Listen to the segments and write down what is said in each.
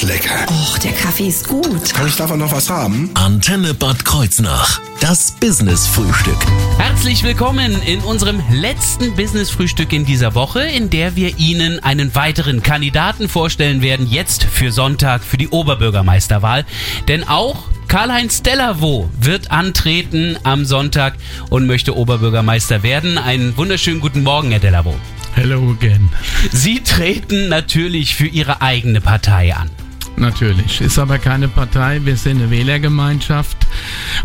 ist lecker. Och, der Kaffee ist gut. Kann ich davon noch was haben? Antenne Bad Kreuznach. Das Business-Frühstück. Herzlich willkommen in unserem letzten Business-Frühstück in dieser Woche, in der wir Ihnen einen weiteren Kandidaten vorstellen werden, jetzt für Sonntag für die Oberbürgermeisterwahl. Denn auch Karl-Heinz Dellerwo wird antreten am Sonntag und möchte Oberbürgermeister werden. Einen wunderschönen guten Morgen, Herr Dellerwo. Hello again. Sie treten natürlich für Ihre eigene Partei an. Natürlich. Ist aber keine Partei. Wir sind eine Wählergemeinschaft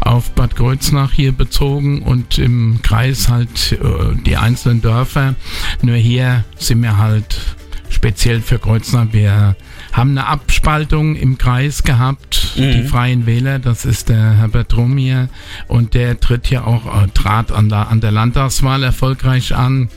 auf Bad Kreuznach hier bezogen und im Kreis halt äh, die einzelnen Dörfer. Nur hier sind wir halt speziell für Kreuznach. Wir haben eine Abspaltung im Kreis gehabt, mhm. die Freien Wähler, das ist der Herbert Rum hier und der tritt ja auch, äh, trat an der, an der Landtagswahl erfolgreich an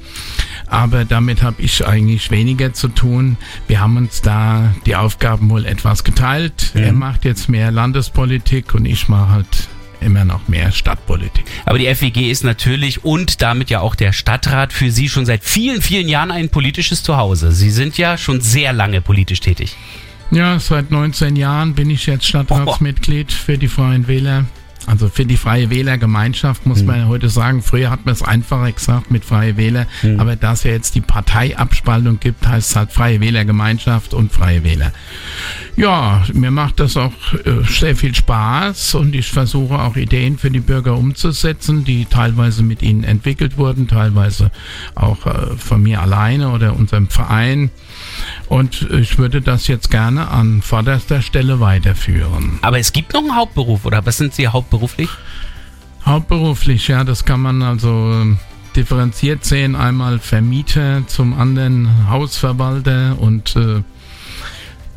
aber damit habe ich eigentlich weniger zu tun. Wir haben uns da die Aufgaben wohl etwas geteilt. Mhm. Er macht jetzt mehr Landespolitik und ich mache halt immer noch mehr Stadtpolitik. Aber die FWG ist natürlich und damit ja auch der Stadtrat für Sie schon seit vielen, vielen Jahren ein politisches Zuhause. Sie sind ja schon sehr lange politisch tätig. Ja, seit 19 Jahren bin ich jetzt Stadtratsmitglied für die Freien Wähler. Also für die Freie Wählergemeinschaft muss mhm. man ja heute sagen, früher hat man es einfacher gesagt mit Freie Wähler, mhm. aber da es ja jetzt die Parteiabspaltung gibt, heißt es halt Freie Wählergemeinschaft und Freie Wähler. Ja, mir macht das auch äh, sehr viel Spaß und ich versuche auch Ideen für die Bürger umzusetzen, die teilweise mit ihnen entwickelt wurden, teilweise auch äh, von mir alleine oder unserem Verein. Und ich würde das jetzt gerne an vorderster Stelle weiterführen. Aber es gibt noch einen Hauptberuf, oder was sind Sie hauptberuflich? Hauptberuflich, ja, das kann man also ähm, differenziert sehen. Einmal Vermieter, zum anderen Hausverwalter und äh,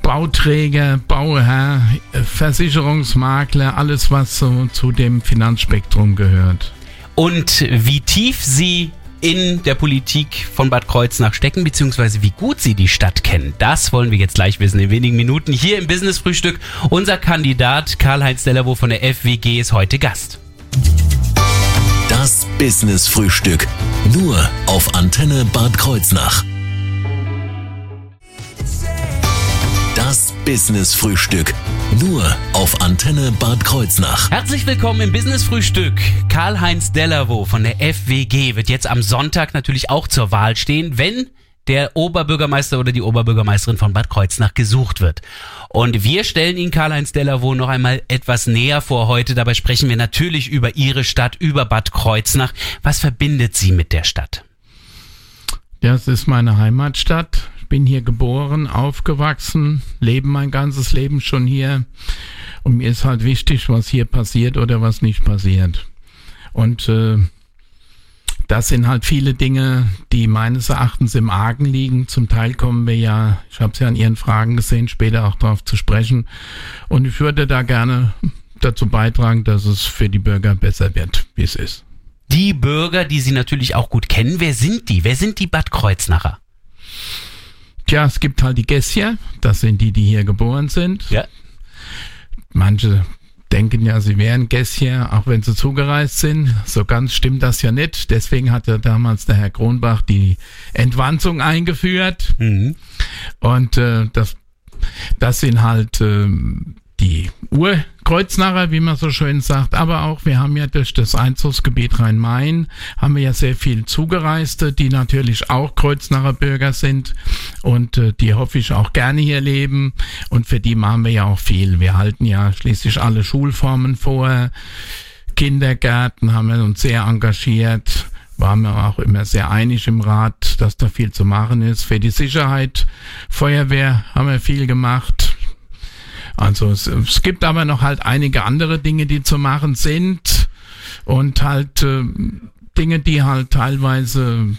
Bauträger, Bauherr, Versicherungsmakler, alles was so zu dem Finanzspektrum gehört. Und wie tief Sie in der Politik von Bad Kreuznach stecken, beziehungsweise wie gut sie die Stadt kennen. Das wollen wir jetzt gleich wissen in wenigen Minuten hier im Business Frühstück. Unser Kandidat Karl-Heinz Dellerwo von der FWG ist heute Gast. Das Business Frühstück. Nur auf Antenne Bad Kreuznach. Business Frühstück. Nur auf Antenne Bad Kreuznach. Herzlich willkommen im Business Frühstück. Karl-Heinz Dellerwo von der FWG wird jetzt am Sonntag natürlich auch zur Wahl stehen, wenn der Oberbürgermeister oder die Oberbürgermeisterin von Bad Kreuznach gesucht wird. Und wir stellen Ihnen Karl-Heinz Dellerwo noch einmal etwas näher vor heute. Dabei sprechen wir natürlich über Ihre Stadt, über Bad Kreuznach. Was verbindet Sie mit der Stadt? Ja, es ist meine Heimatstadt bin hier geboren, aufgewachsen, lebe mein ganzes Leben schon hier. Und mir ist halt wichtig, was hier passiert oder was nicht passiert. Und äh, das sind halt viele Dinge, die meines Erachtens im Argen liegen. Zum Teil kommen wir ja, ich habe es ja an Ihren Fragen gesehen, später auch darauf zu sprechen. Und ich würde da gerne dazu beitragen, dass es für die Bürger besser wird, wie es ist. Die Bürger, die Sie natürlich auch gut kennen, wer sind die? Wer sind die Bad Kreuznacher? Tja, es gibt halt die Gässier, das sind die, die hier geboren sind. Ja. Manche denken ja, sie wären Gässier, auch wenn sie zugereist sind. So ganz stimmt das ja nicht. Deswegen hat ja damals der Herr Kronbach die Entwanzung eingeführt. Mhm. Und äh, das, das sind halt äh, die Urkreuznacher, wie man so schön sagt, aber auch wir haben ja durch das Einzugsgebiet Rhein-Main haben wir ja sehr viel Zugereiste, die natürlich auch Kreuznacher Bürger sind und äh, die hoffe ich auch gerne hier leben und für die machen wir ja auch viel. Wir halten ja schließlich alle Schulformen vor, Kindergärten haben wir uns sehr engagiert waren wir auch immer sehr einig im Rat, dass da viel zu machen ist. Für die Sicherheit, Feuerwehr haben wir viel gemacht. Also es, es gibt aber noch halt einige andere Dinge, die zu machen sind und halt äh, Dinge, die halt teilweise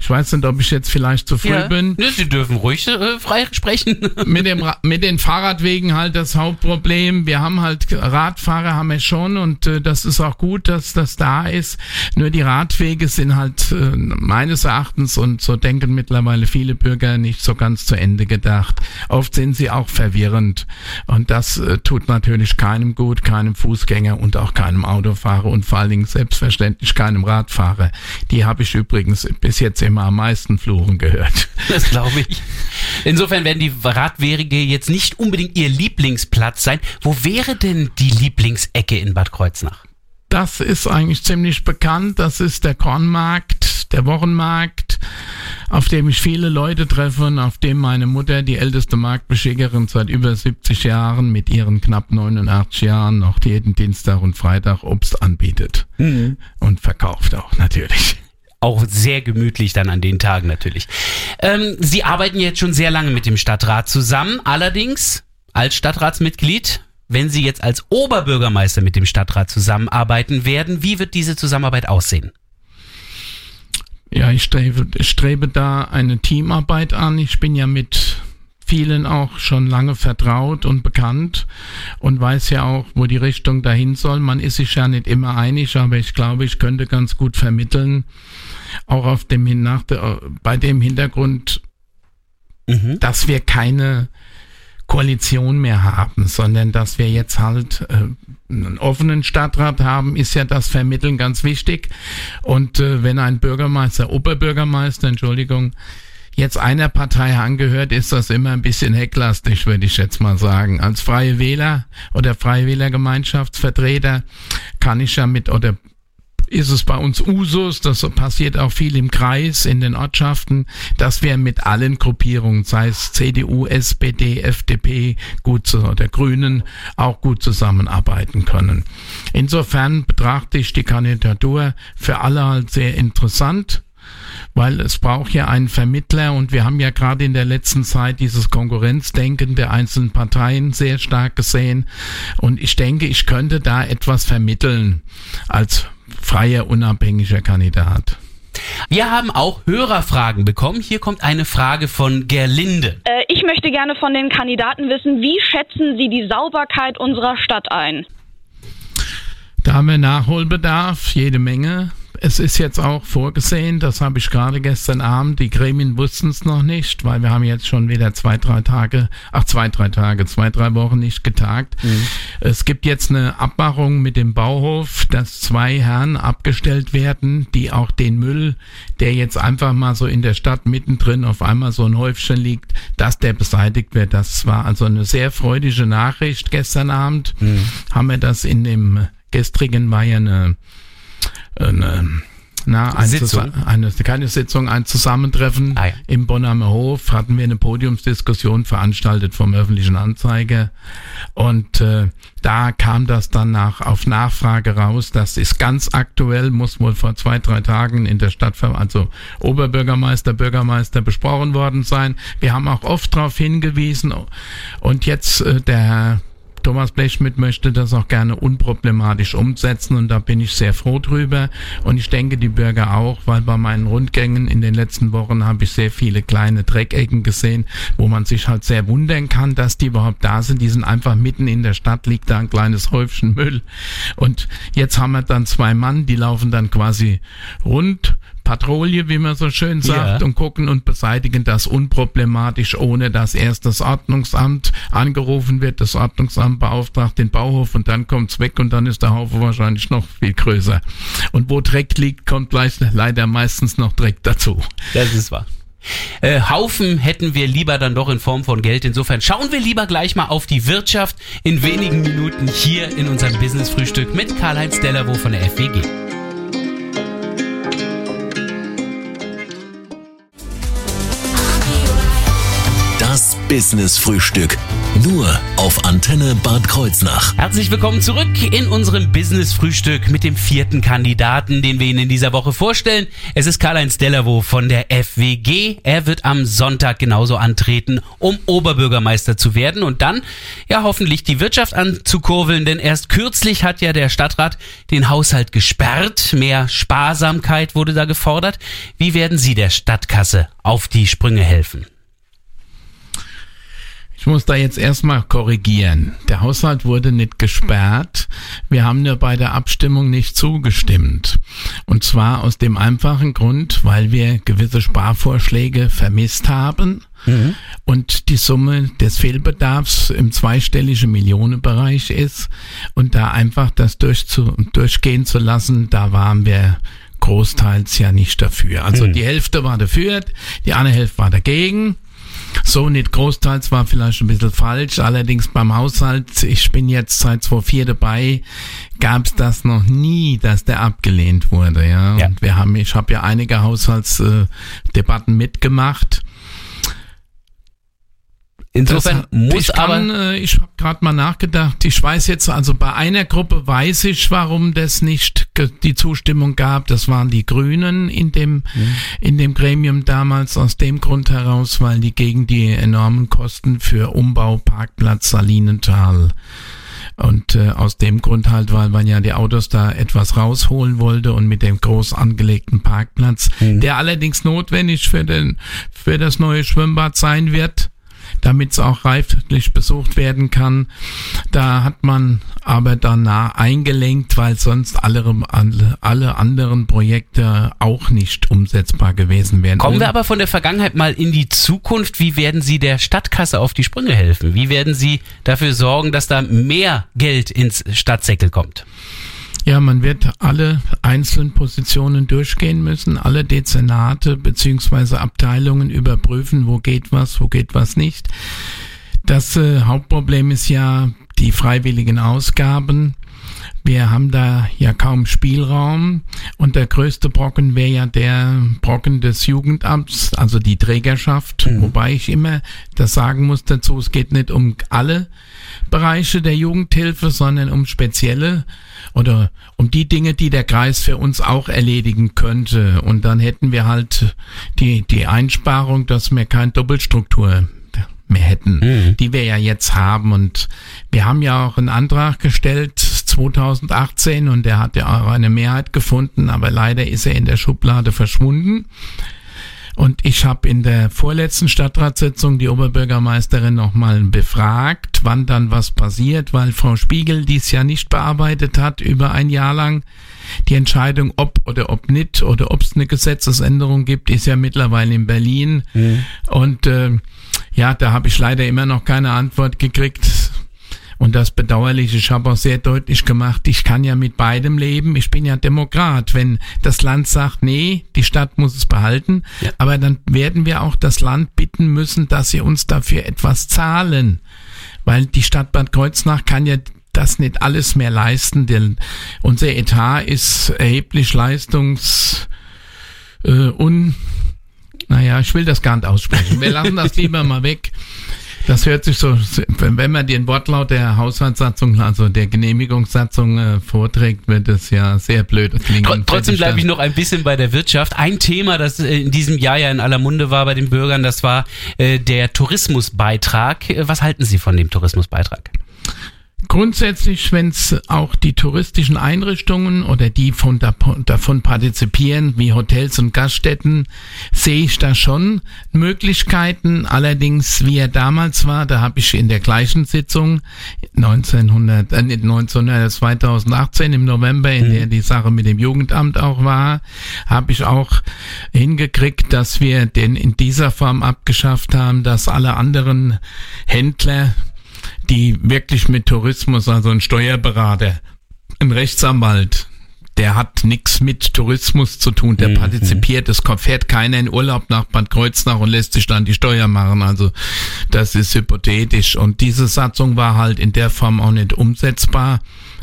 ich weiß nicht, ob ich jetzt vielleicht zu früh ja. bin. Sie dürfen ruhig äh, frei sprechen. mit, dem, mit den Fahrradwegen halt das Hauptproblem. Wir haben halt Radfahrer haben wir schon und äh, das ist auch gut, dass das da ist. Nur die Radwege sind halt äh, meines Erachtens und so denken mittlerweile viele Bürger nicht so ganz zu Ende gedacht. Oft sind sie auch verwirrend und das äh, tut natürlich keinem gut, keinem Fußgänger und auch keinem Autofahrer und vor allen Dingen selbstverständlich keinem Radfahrer. Die habe ich übrigens bis jetzt immer am meisten fluchen gehört. Das glaube ich. Insofern werden die Radwege jetzt nicht unbedingt Ihr Lieblingsplatz sein. Wo wäre denn die Lieblingsecke in Bad Kreuznach? Das ist eigentlich ziemlich bekannt. Das ist der Kornmarkt, der Wochenmarkt, auf dem ich viele Leute treffe und auf dem meine Mutter, die älteste Marktbeschickerin seit über 70 Jahren, mit ihren knapp 89 Jahren noch jeden Dienstag und Freitag Obst anbietet. Mhm. Und verkauft auch natürlich auch sehr gemütlich dann an den Tagen natürlich. Ähm, Sie arbeiten jetzt schon sehr lange mit dem Stadtrat zusammen. Allerdings als Stadtratsmitglied, wenn Sie jetzt als Oberbürgermeister mit dem Stadtrat zusammenarbeiten werden, wie wird diese Zusammenarbeit aussehen? Ja, ich strebe, ich strebe da eine Teamarbeit an. Ich bin ja mit vielen auch schon lange vertraut und bekannt und weiß ja auch, wo die Richtung dahin soll. Man ist sich ja nicht immer einig, aber ich glaube, ich könnte ganz gut vermitteln, auch auf dem nach der, bei dem Hintergrund, mhm. dass wir keine Koalition mehr haben, sondern dass wir jetzt halt äh, einen offenen Stadtrat haben, ist ja das Vermitteln ganz wichtig. Und äh, wenn ein Bürgermeister, Oberbürgermeister, Entschuldigung, jetzt einer Partei angehört, ist das immer ein bisschen hecklastig, würde ich jetzt mal sagen. Als Freie Wähler oder Freie Wählergemeinschaftsvertreter kann ich ja mit oder ist es bei uns Usus, das passiert auch viel im Kreis, in den Ortschaften, dass wir mit allen Gruppierungen, sei es CDU, SPD, FDP, gut zu, oder Grünen, auch gut zusammenarbeiten können. Insofern betrachte ich die Kandidatur für alle halt sehr interessant weil es braucht ja einen Vermittler und wir haben ja gerade in der letzten Zeit dieses Konkurrenzdenken der einzelnen Parteien sehr stark gesehen und ich denke, ich könnte da etwas vermitteln als freier, unabhängiger Kandidat. Wir haben auch Hörerfragen bekommen. Hier kommt eine Frage von Gerlinde. Äh, ich möchte gerne von den Kandidaten wissen, wie schätzen Sie die Sauberkeit unserer Stadt ein? Da haben wir Nachholbedarf, jede Menge. Es ist jetzt auch vorgesehen, das habe ich gerade gestern Abend, die Gremien wussten es noch nicht, weil wir haben jetzt schon wieder zwei, drei Tage, ach zwei, drei Tage, zwei, drei Wochen nicht getagt. Mhm. Es gibt jetzt eine Abmachung mit dem Bauhof, dass zwei Herren abgestellt werden, die auch den Müll, der jetzt einfach mal so in der Stadt mittendrin auf einmal so ein Häufchen liegt, dass der beseitigt wird. Das war also eine sehr freudige Nachricht gestern Abend. Mhm. Haben wir das in dem gestrigen war ja eine eine, na, eine, Sitzung. eine, keine Sitzung, ein Zusammentreffen ah, ja. im Bonner Hof hatten wir eine Podiumsdiskussion veranstaltet vom öffentlichen Anzeiger und äh, da kam das dann nach, auf Nachfrage raus, das ist ganz aktuell, muss wohl vor zwei, drei Tagen in der Stadt, also Oberbürgermeister, Bürgermeister besprochen worden sein. Wir haben auch oft darauf hingewiesen und jetzt äh, der Thomas Blechschmidt möchte das auch gerne unproblematisch umsetzen und da bin ich sehr froh drüber und ich denke die Bürger auch, weil bei meinen Rundgängen in den letzten Wochen habe ich sehr viele kleine Dreckecken gesehen, wo man sich halt sehr wundern kann, dass die überhaupt da sind. Die sind einfach mitten in der Stadt, liegt da ein kleines Häufchen Müll und jetzt haben wir dann zwei Mann, die laufen dann quasi rund Patrouille, wie man so schön sagt, ja. und gucken und beseitigen das unproblematisch, ohne dass erst das Ordnungsamt angerufen wird. Das Ordnungsamt beauftragt den Bauhof und dann kommt's weg und dann ist der Haufen wahrscheinlich noch viel größer. Und wo Dreck liegt, kommt gleich leider meistens noch Dreck dazu. Das ist wahr. Äh, Haufen hätten wir lieber dann doch in Form von Geld. Insofern schauen wir lieber gleich mal auf die Wirtschaft in wenigen Minuten hier in unserem Business Frühstück mit Karl-Heinz Dellerwo von der FWG. Business Frühstück. Nur auf Antenne Bad Kreuznach. Herzlich willkommen zurück in unserem Business Frühstück mit dem vierten Kandidaten, den wir Ihnen in dieser Woche vorstellen. Es ist Karl-Heinz Dellerwo von der FWG. Er wird am Sonntag genauso antreten, um Oberbürgermeister zu werden und dann ja hoffentlich die Wirtschaft anzukurbeln, denn erst kürzlich hat ja der Stadtrat den Haushalt gesperrt. Mehr Sparsamkeit wurde da gefordert. Wie werden Sie der Stadtkasse auf die Sprünge helfen? Ich muss da jetzt erstmal korrigieren. Der Haushalt wurde nicht gesperrt. Wir haben nur bei der Abstimmung nicht zugestimmt. Und zwar aus dem einfachen Grund, weil wir gewisse Sparvorschläge vermisst haben. Mhm. Und die Summe des Fehlbedarfs im zweistelligen Millionenbereich ist. Und da einfach das durchzu, durchgehen zu lassen, da waren wir großteils ja nicht dafür. Also mhm. die Hälfte war dafür, die andere Hälfte war dagegen. So nicht großteils war vielleicht ein bisschen falsch. Allerdings beim Haushalt, ich bin jetzt seit 2004 dabei, gab es das noch nie, dass der abgelehnt wurde. Ja, Ja. und wir haben, ich habe ja einige Haushaltsdebatten mitgemacht. Insofern Das- muss ich kann, aber äh, ich habe gerade mal nachgedacht. Ich weiß jetzt, also bei einer Gruppe weiß ich, warum das nicht die Zustimmung gab. Das waren die Grünen in dem Mhm. in dem Gremium damals aus dem Grund heraus, weil die gegen die enormen Kosten für Umbau Parkplatz Salinental und äh, aus dem Grund halt, weil man ja die Autos da etwas rausholen wollte und mit dem groß angelegten Parkplatz, der allerdings notwendig für den für das neue Schwimmbad sein wird, damit es auch reiflich besucht werden kann. Da hat man aber danach eingelenkt, weil sonst alle, alle, alle anderen Projekte auch nicht umsetzbar gewesen wären. Kommen wir aber von der Vergangenheit mal in die Zukunft. Wie werden Sie der Stadtkasse auf die Sprünge helfen? Wie werden Sie dafür sorgen, dass da mehr Geld ins Stadtsäckel kommt? Ja, man wird alle einzelnen Positionen durchgehen müssen, alle Dezernate beziehungsweise Abteilungen überprüfen, wo geht was, wo geht was nicht. Das äh, Hauptproblem ist ja die freiwilligen Ausgaben. Wir haben da ja kaum Spielraum und der größte Brocken wäre ja der Brocken des Jugendamts, also die Trägerschaft, wobei ich immer das sagen muss dazu, es geht nicht um alle Bereiche der Jugendhilfe, sondern um spezielle oder um die Dinge, die der Kreis für uns auch erledigen könnte. Und dann hätten wir halt die, die Einsparung, dass wir keine Doppelstruktur mehr hätten, die wir ja jetzt haben. Und wir haben ja auch einen Antrag gestellt 2018 und der hat ja auch eine Mehrheit gefunden, aber leider ist er in der Schublade verschwunden. Und ich habe in der vorletzten Stadtratssitzung die Oberbürgermeisterin nochmal befragt, wann dann was passiert, weil Frau Spiegel dies ja nicht bearbeitet hat über ein Jahr lang. Die Entscheidung, ob oder ob nicht oder ob es eine Gesetzesänderung gibt, ist ja mittlerweile in Berlin. Und äh, ja, da habe ich leider immer noch keine Antwort gekriegt. Und das bedauerlich. Ich habe auch sehr deutlich gemacht, ich kann ja mit beidem leben. Ich bin ja Demokrat. Wenn das Land sagt, nee, die Stadt muss es behalten, Ja. aber dann werden wir auch das Land bitten müssen, dass sie uns dafür etwas zahlen. Weil die Stadt Bad Kreuznach kann ja das nicht alles mehr leisten, denn unser Etat ist erheblich leistungs äh, un naja, ich will das gar nicht aussprechen. Wir lassen das lieber mal weg. Das hört sich so, wenn man den Wortlaut der Haushaltssatzung, also der Genehmigungssatzung äh, vorträgt, wird es ja sehr blöd klingen. Tr trotzdem bleibe ich noch ein bisschen bei der Wirtschaft. Ein Thema, das äh, in diesem Jahr ja in aller Munde war bei den Bürgern, das war äh, der Tourismusbeitrag. Was halten Sie von dem Tourismusbeitrag? Grundsätzlich, wenn es auch die touristischen Einrichtungen oder die von da, davon partizipieren, wie Hotels und Gaststätten, sehe ich da schon Möglichkeiten. Allerdings, wie er damals war, da habe ich in der gleichen Sitzung 1900, äh, nicht 1900, 2018 im November, in der die Sache mit dem Jugendamt auch war, habe ich auch hingekriegt, dass wir den in dieser Form abgeschafft haben, dass alle anderen Händler die wirklich mit Tourismus, also ein Steuerberater, ein Rechtsanwalt, der hat nichts mit Tourismus zu tun, der partizipiert, es kommt- fährt keiner in Urlaub nach Bad Kreuznach und lässt sich dann die Steuer machen, also das ist hypothetisch. Und diese Satzung war halt in der Form auch nicht umsetzbar.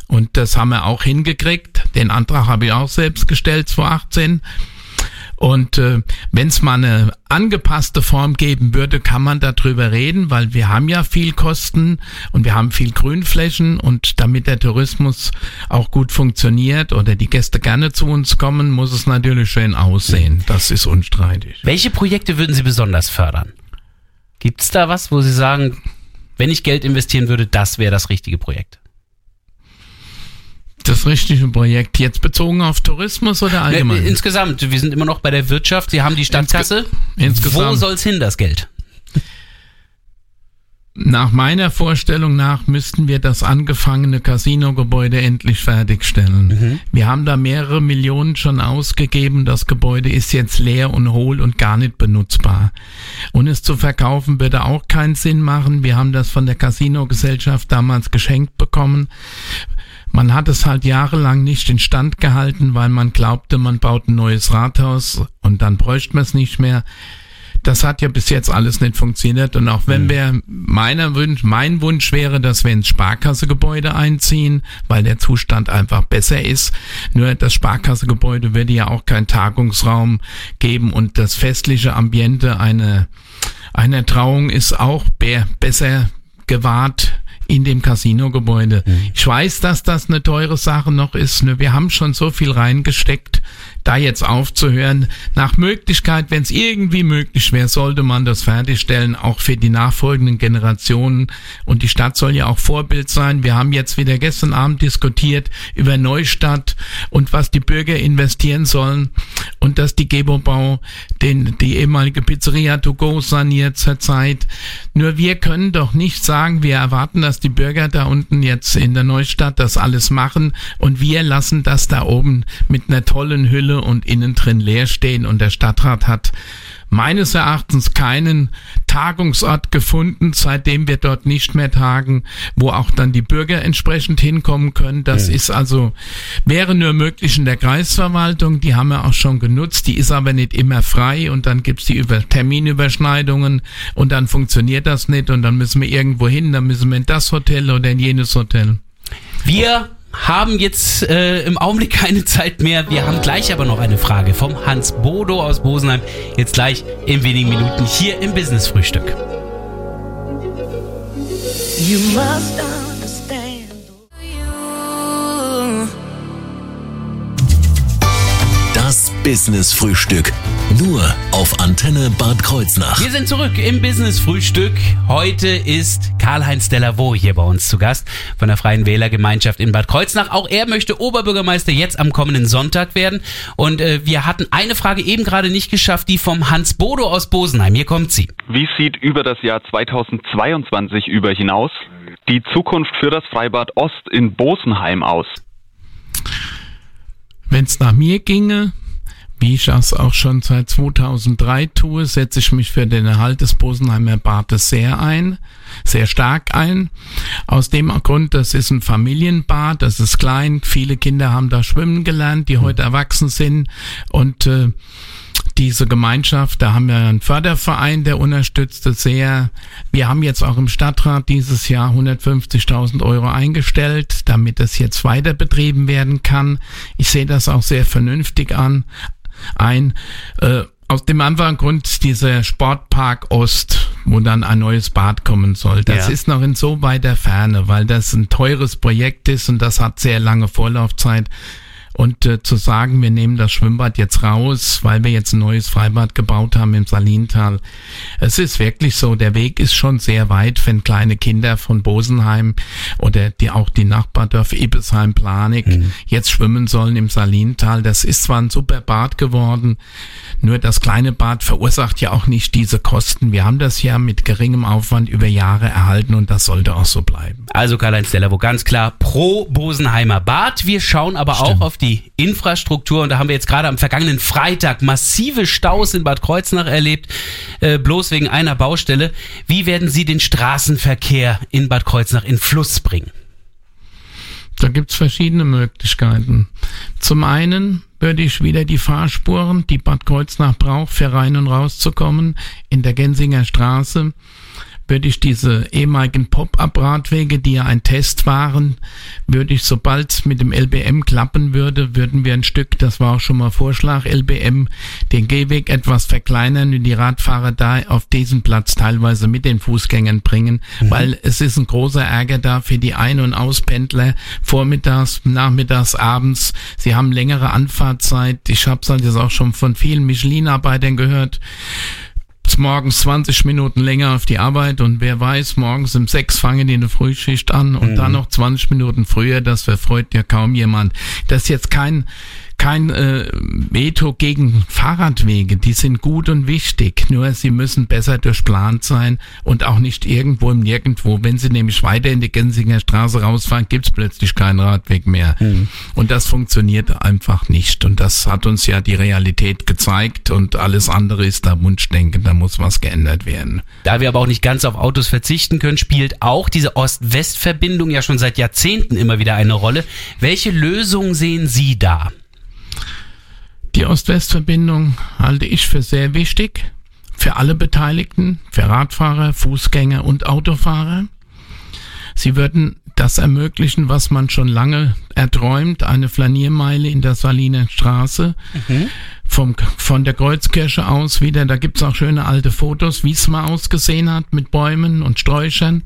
Und das haben wir auch hingekriegt, den Antrag habe ich auch selbst gestellt 2018 und äh, wenn es mal eine angepasste Form geben würde, kann man darüber reden, weil wir haben ja viel Kosten und wir haben viel Grünflächen und damit der Tourismus auch gut funktioniert oder die Gäste gerne zu uns kommen, muss es natürlich schön aussehen. Das ist unstreitig. Welche Projekte würden Sie besonders fördern? Gibt es da was, wo Sie sagen, wenn ich Geld investieren würde, das wäre das richtige Projekt? Das richtige Projekt jetzt bezogen auf Tourismus oder allgemein? Insgesamt, wir sind immer noch bei der Wirtschaft, Sie haben die Stadtkasse. insgesamt. Wo soll's hin, das Geld? Nach meiner Vorstellung nach müssten wir das angefangene Casino-Gebäude endlich fertigstellen. Wir haben da mehrere Millionen schon ausgegeben. Das Gebäude ist jetzt leer und hohl und gar nicht benutzbar. Und es zu verkaufen würde auch keinen Sinn machen. Wir haben das von der Casino-Gesellschaft damals geschenkt bekommen. Man hat es halt jahrelang nicht instand gehalten, weil man glaubte, man baut ein neues Rathaus und dann bräuchte man es nicht mehr. das hat ja bis jetzt alles nicht funktioniert. Und auch wenn Mhm. wir, meiner Wunsch, mein Wunsch wäre, dass wir ins Sparkassegebäude einziehen, weil der Zustand einfach besser ist. Nur das Sparkassegebäude würde ja auch keinen Tagungsraum geben und das festliche Ambiente einer, einer Trauung ist auch be besser gewahrt in dem Casinogebäude. Ich weiß, dass das eine teure Sache noch ist. Nur wir haben schon so viel reingesteckt, da jetzt aufzuhören. Nach Möglichkeit, wenn es irgendwie möglich wäre, sollte man das fertigstellen, auch für die nachfolgenden Generationen. Und die Stadt soll ja auch Vorbild sein. Wir haben jetzt wieder gestern Abend diskutiert über Neustadt und was die Bürger investieren sollen und dass die Gebobau den, die ehemalige Pizzeria to go saniert zurzeit. Nur wir können doch nicht sagen, wir erwarten, dass die Bürger da unten jetzt in der Neustadt das alles machen. Und wir lassen das da oben mit einer tollen Hülle und innen drin leer stehen und der Stadtrat hat meines Erachtens keinen Tagungsort gefunden, seitdem wir dort nicht mehr tagen, wo auch dann die Bürger entsprechend hinkommen können. Das ist also, wäre nur möglich in der Kreisverwaltung, die haben wir auch schon genutzt, die ist aber nicht immer frei und dann gibt's die Über Terminüberschneidungen und dann funktioniert das nicht und dann müssen wir irgendwo hin, dann müssen wir in das Hotel oder in jenes Hotel. Wir haben jetzt äh, im Augenblick keine Zeit mehr. Wir haben gleich aber noch eine Frage vom Hans Bodo aus Bosenheim. Jetzt gleich in wenigen Minuten hier im Business Frühstück. You must understand. Das Business Frühstück. Nur auf Antenne Bad Kreuznach. Wir sind zurück im Business Frühstück. Heute ist Karl-Heinz Dellavaux hier bei uns zu Gast von der Freien Wählergemeinschaft in Bad Kreuznach. Auch er möchte Oberbürgermeister jetzt am kommenden Sonntag werden. Und äh, wir hatten eine Frage eben gerade nicht geschafft, die vom Hans Bodo aus Bosenheim. Hier kommt sie. Wie sieht über das Jahr 2022 über hinaus die Zukunft für das Freibad Ost in Bosenheim aus? Wenn es nach mir ginge, wie ich das auch schon seit 2003 tue, setze ich mich für den Erhalt des Bosenheimer Bades sehr ein, sehr stark ein. Aus dem Grund, das ist ein Familienbad, das ist klein, viele Kinder haben da schwimmen gelernt, die heute erwachsen sind und äh, diese Gemeinschaft, da haben wir einen Förderverein, der unterstützt es sehr. Wir haben jetzt auch im Stadtrat dieses Jahr 150.000 Euro eingestellt, damit es jetzt weiter betrieben werden kann. Ich sehe das auch sehr vernünftig an, ein. Äh, aus dem einfachen Grund dieser Sportpark Ost, wo dann ein neues Bad kommen soll. Das Ja. ist noch in so weiter Ferne, weil das ein teures Projekt ist und das hat sehr lange Vorlaufzeit. Und äh, zu sagen, wir nehmen das Schwimmbad jetzt raus, weil wir jetzt ein neues Freibad gebaut haben im Salintal. Es ist wirklich so, der Weg ist schon sehr weit, wenn kleine Kinder von Bosenheim oder die auch die Nachbardorf Ibesheim, Planik jetzt schwimmen sollen im Salintal. Das ist zwar ein super Bad geworden, nur das kleine Bad verursacht ja auch nicht diese Kosten. Wir haben das ja mit geringem Aufwand über Jahre erhalten und das sollte auch so bleiben. Also Karl-Heinz Dellavaux, ganz klar pro Bosenheimer Bad. Wir schauen aber auch auf die Infrastruktur und da haben wir jetzt gerade am vergangenen Freitag massive Staus in Bad Kreuznach erlebt, äh, bloß wegen einer Baustelle. Wie werden Sie den Straßenverkehr in Bad Kreuznach in Fluss bringen? Da gibt's verschiedene Möglichkeiten. Zum einen würde ich wieder die Fahrspuren, die Bad Kreuznach braucht, für rein und rauszukommen, in der Gensinger Straße, würde ich diese ehemaligen Pop-up-Radwege, die ja ein Test waren, würde ich, sobald es mit dem LBM klappen würde, würden wir ein Stück, das war auch schon mal Vorschlag, LBM, den Gehweg etwas verkleinern und die Radfahrer da auf diesen Platz teilweise mit den Fußgängern bringen, weil es ist ein großer Ärger da für die Ein- und Auspendler, vormittags, nachmittags, abends. Sie haben längere Anfahrtzeit. Ich habe es halt jetzt auch schon von vielen Michelin-Arbeitern gehört morgens 20 Minuten länger auf die Arbeit und wer weiß, morgens um sechs fangen die eine Frühschicht an und dann noch 20 Minuten früher, das verfreut ja kaum jemand. Das ist jetzt kein kein äh, Veto gegen Fahrradwege, die sind gut und wichtig, nur sie müssen besser durchplant sein und auch nicht irgendwo im Nirgendwo. Wenn sie nämlich weiter in die Gensinger Straße rausfahren, gibt's plötzlich keinen Radweg mehr. Und das funktioniert einfach nicht. Und das hat uns ja die Realität gezeigt und alles andere ist da Wunschdenken, da muss was geändert werden. Da wir aber auch nicht ganz auf Autos verzichten können, spielt auch diese Ost-West-Verbindung ja schon seit Jahrzehnten immer wieder eine Rolle. Welche Lösung sehen Sie da? Die Ost-West-Verbindung halte ich für sehr wichtig. für alle Beteiligten, für Radfahrer, Fußgänger und Autofahrer. Sie würden das ermöglichen, was man schon lange erträumt, eine Flaniermeile in der Saliner Straße. Mhm. Vom, von der Kreuzkirche aus wieder, da gibt's auch schöne alte Fotos, wie es mal ausgesehen hat mit Bäumen und Sträuchern.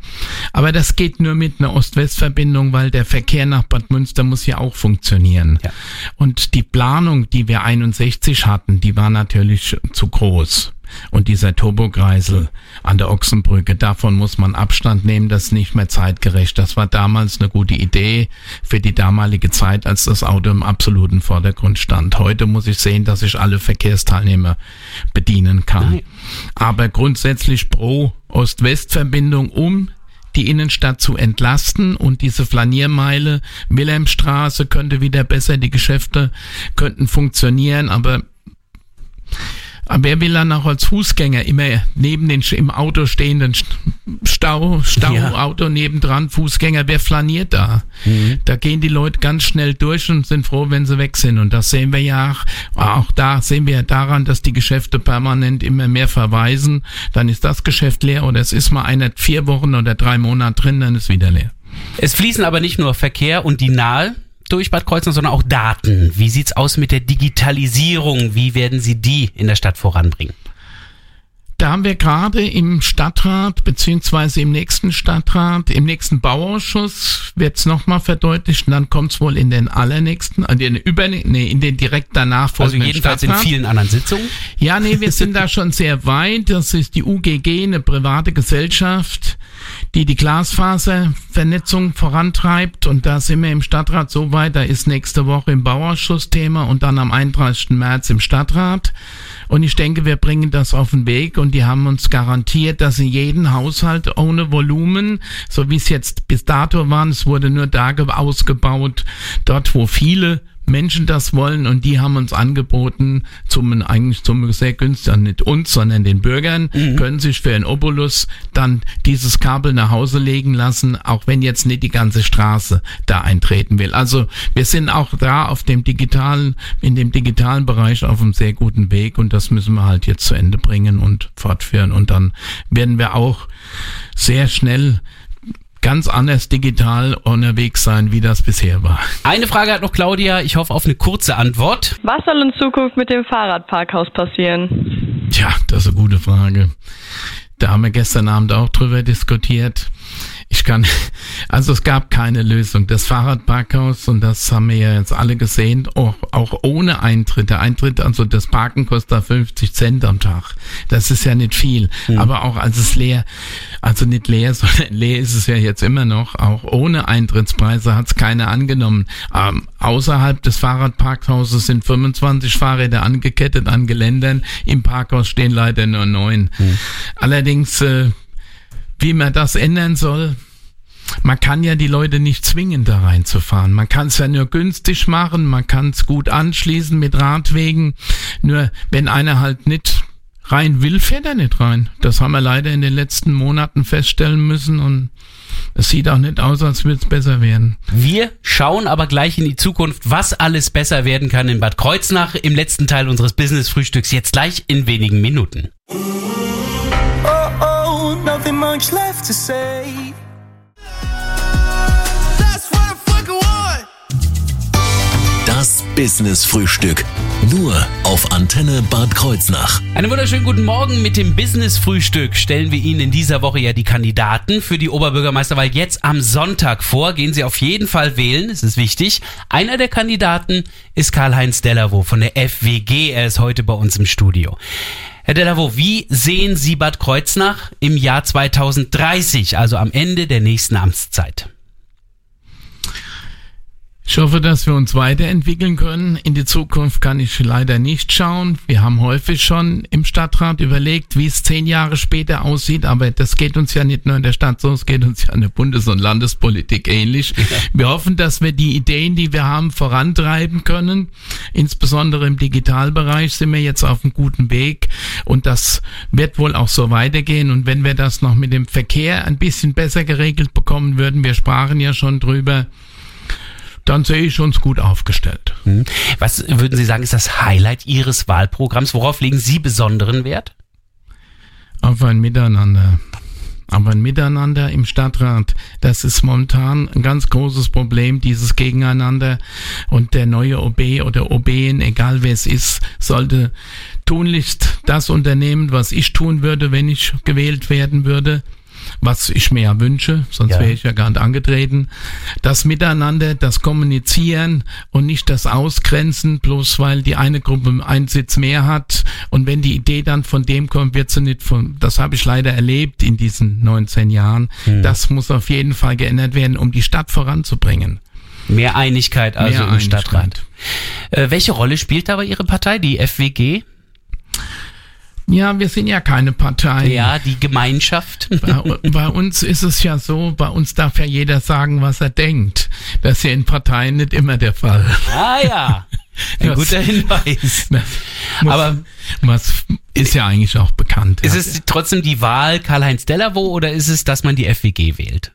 Aber das geht nur mit einer Ost-West-Verbindung, weil der Verkehr nach Bad Münster muss ja auch funktionieren. Ja. Und die Planung, die wir 61 hatten, die war natürlich zu groß. Und dieser Turbokreisel an der Ochsenbrücke, davon muss man Abstand nehmen, das ist nicht mehr zeitgerecht. Das war damals eine gute Idee für die damalige Zeit, als das Auto im absoluten Vordergrund stand. Heute muss ich sehen, dass ich alle Verkehrsteilnehmer bedienen kann. Nein. Aber grundsätzlich pro Ost-West-Verbindung, um die Innenstadt zu entlasten und diese Flaniermeile, Wilhelmstraße könnte wieder besser, die Geschäfte könnten funktionieren, aber aber wer will dann auch als Fußgänger immer neben den im Auto stehenden Stau, Stauauto ja. nebendran, Fußgänger, wer flaniert da? Mhm. Da gehen die Leute ganz schnell durch und sind froh, wenn sie weg sind. Und das sehen wir ja auch, auch da sehen wir ja daran, dass die Geschäfte permanent immer mehr verweisen. Dann ist das Geschäft leer oder es ist mal einer vier Wochen oder drei Monate drin, dann ist wieder leer. Es fließen aber nicht nur Verkehr und die Nahe durch Bad Kreuznach, sondern auch Daten. Wie sieht's aus mit der Digitalisierung? Wie werden Sie die in der Stadt voranbringen? Da haben wir gerade im Stadtrat beziehungsweise im nächsten Stadtrat, im nächsten Bauausschuss wird es nochmal verdeutlicht und dann kommt es wohl in den allernächsten, in den über, nee, in den direkt danach also folgenden Also jedenfalls Stadtrat. in vielen anderen Sitzungen? Ja, nee, wir sind da schon sehr weit. Das ist die UGG, eine private Gesellschaft, die die Glasfaservernetzung vorantreibt und da sind wir im Stadtrat so weit, da ist nächste Woche im Bauausschuss Thema und dann am 31. März im Stadtrat. Und ich denke, wir bringen das auf den Weg und die haben uns garantiert, dass in jedem Haushalt ohne Volumen, so wie es jetzt bis dato war, es wurde nur da ausgebaut, dort wo viele Menschen das wollen und die haben uns angeboten, zum eigentlich zum sehr günstig, nicht uns, sondern den Bürgern, mhm. können sich für ein Obolus dann dieses Kabel nach Hause legen lassen, auch wenn jetzt nicht die ganze Straße da eintreten will. Also wir sind auch da auf dem digitalen, in dem digitalen Bereich auf einem sehr guten Weg und das müssen wir halt jetzt zu Ende bringen und fortführen und dann werden wir auch sehr schnell ganz anders digital unterwegs sein, wie das bisher war. Eine Frage hat noch Claudia. Ich hoffe auf eine kurze Antwort. Was soll in Zukunft mit dem Fahrradparkhaus passieren? Tja, das ist eine gute Frage. Da haben wir gestern Abend auch drüber diskutiert. Ich kann, also es gab keine Lösung. Das Fahrradparkhaus, und das haben wir ja jetzt alle gesehen, auch, auch ohne Eintritt. Der Eintritt, also das Parken kostet 50 Cent am Tag. Das ist ja nicht viel. Mhm. Aber auch als es leer, also nicht leer, sondern leer ist es ja jetzt immer noch, auch ohne Eintrittspreise hat es keiner angenommen. Ähm, außerhalb des Fahrradparkhauses sind 25 Fahrräder angekettet an Geländern. Im Parkhaus stehen leider nur neun. Mhm. Allerdings, äh, wie man das ändern soll. Man kann ja die Leute nicht zwingen, da reinzufahren. Man kann es ja nur günstig machen, man kann es gut anschließen mit Radwegen. Nur wenn einer halt nicht rein will, fährt er nicht rein. Das haben wir leider in den letzten Monaten feststellen müssen und es sieht auch nicht aus, als würde es besser werden. Wir schauen aber gleich in die Zukunft, was alles besser werden kann in Bad Kreuznach im letzten Teil unseres Business-Frühstücks, jetzt gleich in wenigen Minuten nothing much left to say. Das Business Frühstück. Nur auf Antenne Bad Kreuznach. Einen wunderschönen guten Morgen mit dem Business Frühstück. Stellen wir Ihnen in dieser Woche ja die Kandidaten für die Oberbürgermeisterwahl jetzt am Sonntag vor. Gehen Sie auf jeden Fall wählen, es ist wichtig. Einer der Kandidaten ist Karl-Heinz Dellerwo von der FWG. Er ist heute bei uns im Studio. Herr Delavo, wie sehen Sie Bad Kreuznach im Jahr 2030, also am Ende der nächsten Amtszeit? Ich hoffe, dass wir uns weiterentwickeln können. In die Zukunft kann ich leider nicht schauen. Wir haben häufig schon im Stadtrat überlegt, wie es zehn Jahre später aussieht, aber das geht uns ja nicht nur in der Stadt so, es geht uns ja in der Bundes- und Landespolitik ähnlich. Wir hoffen, dass wir die Ideen, die wir haben, vorantreiben können. Insbesondere im Digitalbereich sind wir jetzt auf einem guten Weg und das wird wohl auch so weitergehen. Und wenn wir das noch mit dem Verkehr ein bisschen besser geregelt bekommen würden, wir sprachen ja schon drüber, dann sehe ich uns gut aufgestellt. Hm. Was würden Sie sagen, ist das Highlight Ihres Wahlprogramms? Worauf legen Sie besonderen Wert? Auf ein Miteinander. Aber ein Miteinander im Stadtrat, das ist momentan ein ganz großes Problem, dieses Gegeneinander. Und der neue OB oder OBin, egal wer es ist, sollte tunlichst das unternehmen, was ich tun würde, wenn ich gewählt werden würde was ich mir ja wünsche, sonst Ja. wäre ich ja gar nicht angetreten. Das Miteinander, das Kommunizieren und nicht das Ausgrenzen, bloß weil die eine Gruppe einen Sitz mehr hat. Und wenn die Idee dann von dem kommt, wird sie nicht von, das habe ich leider erlebt in diesen 19 Jahren. Hm. Das muss auf jeden Fall geändert werden, um die Stadt voranzubringen. Mehr Einigkeit also Mehr im Einigkeit. Stadtrat. Äh, welche Rolle spielt dabei Ihre Partei, die FWG? Ja, wir sind ja keine Partei. Ja, die Gemeinschaft. Bei, bei uns ist es ja so, bei uns darf ja jeder sagen, was er denkt. Das ist ja in Parteien nicht immer der Fall. ah ja, ein Das- guter Hinweis. Muss, Aber was ist ja eigentlich auch bekannt. ist ja. es trotzdem die Wahl Karl-Heinz Dellerwo oder ist es, dass man die FWG wählt?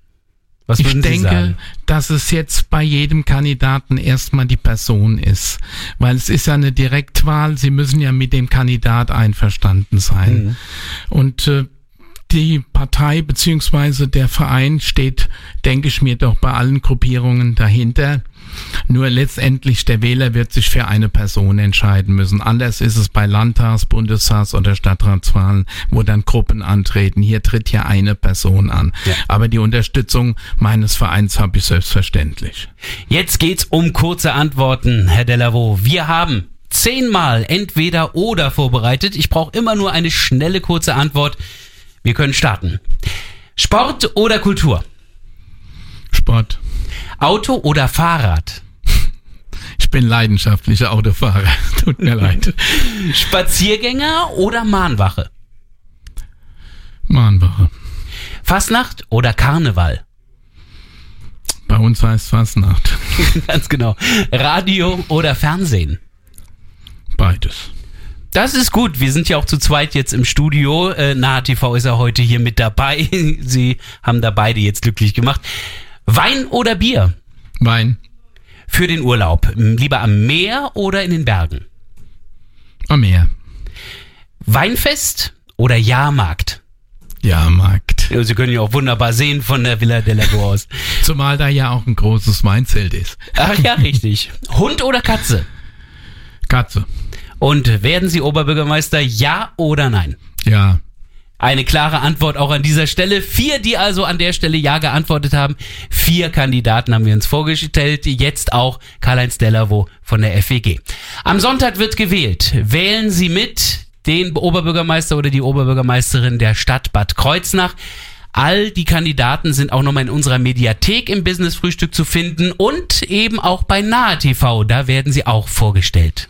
Was ich denke, dass es jetzt bei jedem Kandidaten erstmal die Person ist. Weil es ist ja eine Direktwahl, Sie müssen ja mit dem Kandidat einverstanden sein. Mhm. Und äh, die Partei beziehungsweise der Verein steht, denke ich mir, doch bei allen Gruppierungen dahinter. Nur letztendlich der Wähler wird sich für eine Person entscheiden müssen. Anders ist es bei Landtags-, Bundestags- oder Stadtratswahlen, wo dann Gruppen antreten. Hier tritt ja eine Person an. Ja. Aber die Unterstützung meines Vereins habe ich selbstverständlich. Jetzt geht's um kurze Antworten, Herr Dellerwo. Wir haben zehnmal entweder oder vorbereitet. Ich brauche immer nur eine schnelle kurze Antwort. Wir können starten. Sport oder Kultur? Sport. Auto oder Fahrrad? Ich bin leidenschaftlicher Autofahrer. Tut mir leid. Spaziergänger oder Mahnwache? Mahnwache. Fastnacht oder Karneval? Bei uns heißt Fastnacht. Ganz genau. Radio oder Fernsehen? Beides. Das ist gut. Wir sind ja auch zu zweit jetzt im Studio. Äh, Nahe TV ist ja heute hier mit dabei. Sie haben da beide jetzt glücklich gemacht. Wein oder Bier? Wein. Für den Urlaub. Lieber am Meer oder in den Bergen? Am Meer. Weinfest oder Jahrmarkt? Jahrmarkt. Ja, Sie können ja auch wunderbar sehen von der Villa de la aus. Zumal da ja auch ein großes Weinzelt ist. Ach ja, richtig. Hund oder Katze? Katze. Und werden Sie Oberbürgermeister, ja oder nein? Ja. Eine klare Antwort auch an dieser Stelle. Vier, die also an der Stelle Ja geantwortet haben. Vier Kandidaten haben wir uns vorgestellt. Jetzt auch Karl-Heinz Dellerwo von der FWG. Am Sonntag wird gewählt. Wählen Sie mit den Oberbürgermeister oder die Oberbürgermeisterin der Stadt Bad Kreuznach. All die Kandidaten sind auch nochmal in unserer Mediathek im Business Frühstück zu finden und eben auch bei Nahe TV. Da werden sie auch vorgestellt.